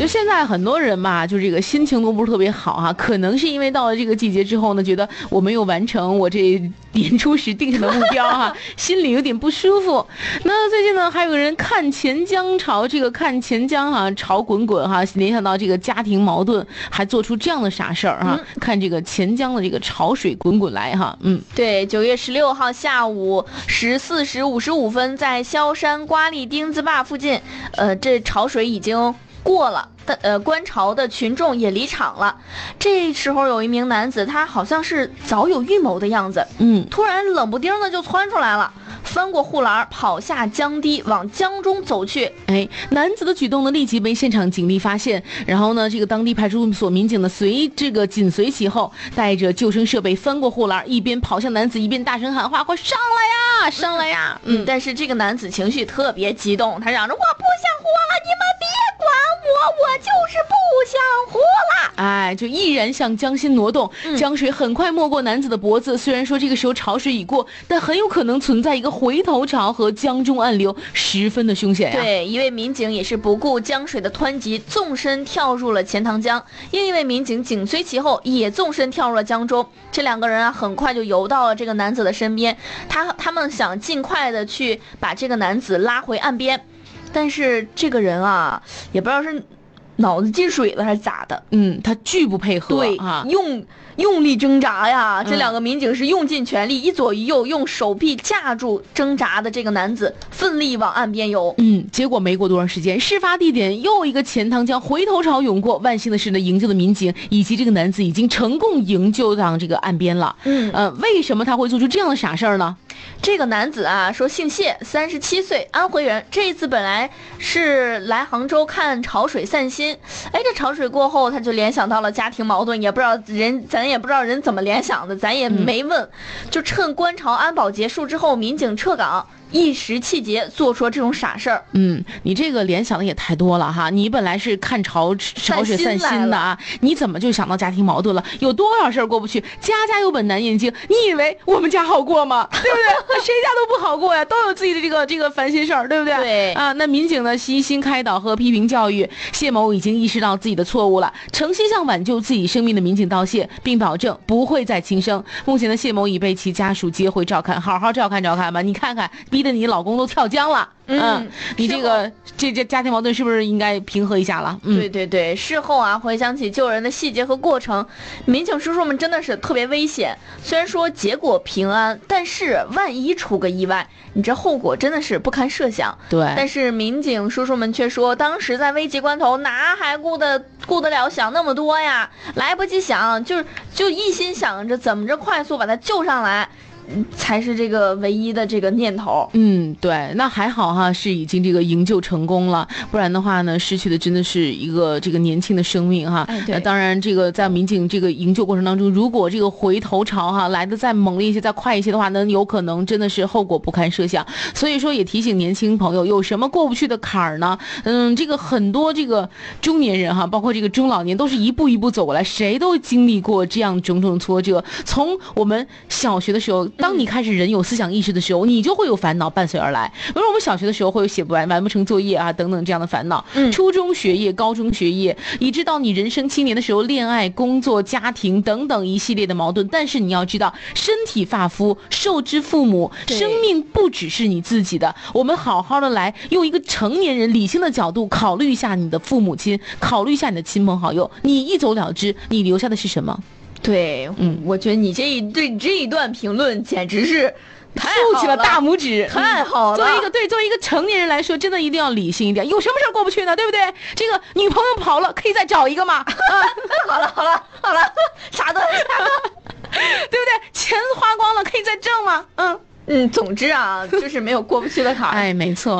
就现在很多人吧，就这个心情都不是特别好哈，可能是因为到了这个季节之后呢，觉得我没有完成我这 年初时定下的目标哈，心里有点不舒服。那最近呢，还有人看钱江潮，这个看钱江哈潮滚滚哈，联想到这个家庭矛盾，还做出这样的傻事儿哈，看这个钱江的这个潮水滚滚来哈，嗯，对，九月十六号下午十四时五十五分，在萧山瓜沥丁子坝附近，呃，这潮水已经过了，但呃，观潮的群众也离场了。这时候有一名男子，他好像是早有预谋的样子，嗯，突然冷不丁的就窜出来了。翻过护栏，跑下江堤，往江中走去。哎，男子的举动呢，立即被现场警力发现。然后呢，这个当地派出所民警呢，随这个紧随其后，带着救生设备翻过护栏，一边跑向男子，一边大声喊话：“快上来呀，上来呀！”嗯，但是这个男子情绪特别激动，他嚷着：“我了。”哎，就毅然向江心挪动。江水很快没过男子的脖子。虽然说这个时候潮水已过，但很有可能存在一个。回头潮和江中暗流十分的凶险呀！对，一位民警也是不顾江水的湍急，纵身跳入了钱塘江。另一位民警紧随其后，也纵身跳入了江中。这两个人啊，很快就游到了这个男子的身边。他他们想尽快的去把这个男子拉回岸边，但是这个人啊，也不知道是脑子进水了还是咋的，嗯，他拒不配合，对啊，用。用力挣扎呀！这两个民警是用尽全力，一左一右，用手臂架住挣扎的这个男子，奋力往岸边游。嗯，结果没过多长时间，事发地点又一个钱塘江回头潮涌过。万幸的是呢，营救的民警以及这个男子已经成功营救到这个岸边了。嗯，呃，为什么他会做出这样的傻事儿呢？这个男子啊，说姓谢，三十七岁，安徽人。这一次本来是来杭州看潮水散心，哎，这潮水过后，他就联想到了家庭矛盾，也不知道人，咱也不知道人怎么联想的，咱也没问。就趁观潮安保结束之后，民警撤岗。一时气节做出了这种傻事儿，嗯，你这个联想的也太多了哈！你本来是看潮潮水散心的啊，你怎么就想到家庭矛盾了？有多少事儿过不去？家家有本难念经，你以为我们家好过吗？对不对？谁家都不好过呀，都有自己的这个这个烦心事儿，对不对？对啊，那民警呢悉心开导和批评教育，谢某已经意识到自己的错误了，诚心向挽救自己生命的民警道谢，并保证不会再轻生。目前的谢某已被其家属接回照看，好好照看照看吧。你看看。逼得你老公都跳江了，嗯，你这个这这家庭矛盾是不是应该平和一下了？对对对，事后啊，回想起救人的细节和过程，民警叔叔们真的是特别危险。虽然说结果平安，但是万一出个意外，你这后果真的是不堪设想。对，但是民警叔叔们却说，当时在危急关头，哪还顾得顾得了想那么多呀？来不及想，就就一心想着怎么着快速把他救上来。才是这个唯一的这个念头。嗯，对，那还好哈，是已经这个营救成功了，不然的话呢，失去的真的是一个这个年轻的生命哈。那当然，这个在民警这个营救过程当中，如果这个回头潮哈来的再猛烈一些、再快一些的话，那有可能真的是后果不堪设想。所以说，也提醒年轻朋友，有什么过不去的坎儿呢？嗯，这个很多这个中年人哈，包括这个中老年，都是一步一步走过来，谁都经历过这样种种挫折。从我们小学的时候。当你开始人有思想意识的时候，你就会有烦恼伴随而来。比如我们小学的时候会有写不完、完不成作业啊等等这样的烦恼。嗯，初中学业、高中学业，以致到你人生青年的时候，恋爱、工作、家庭等等一系列的矛盾。但是你要知道，身体发肤受之父母，生命不只是你自己的。我们好好的来用一个成年人理性的角度考虑一下你的父母亲，考虑一下你的亲朋好友。你一走了之，你留下的是什么？对，嗯，我觉得你这一对这一段评论简直是竖起了大拇指，太好了。作为一个对，作为一个成年人来说，真的一定要理性一点。有什么事儿过不去呢？对不对？这个女朋友跑了，可以再找一个嘛？啊，好了好了好了，啥都啥都，对不对？钱花光了，可以再挣吗？嗯嗯，总之啊，就是没有过不去的坎。哎，没错。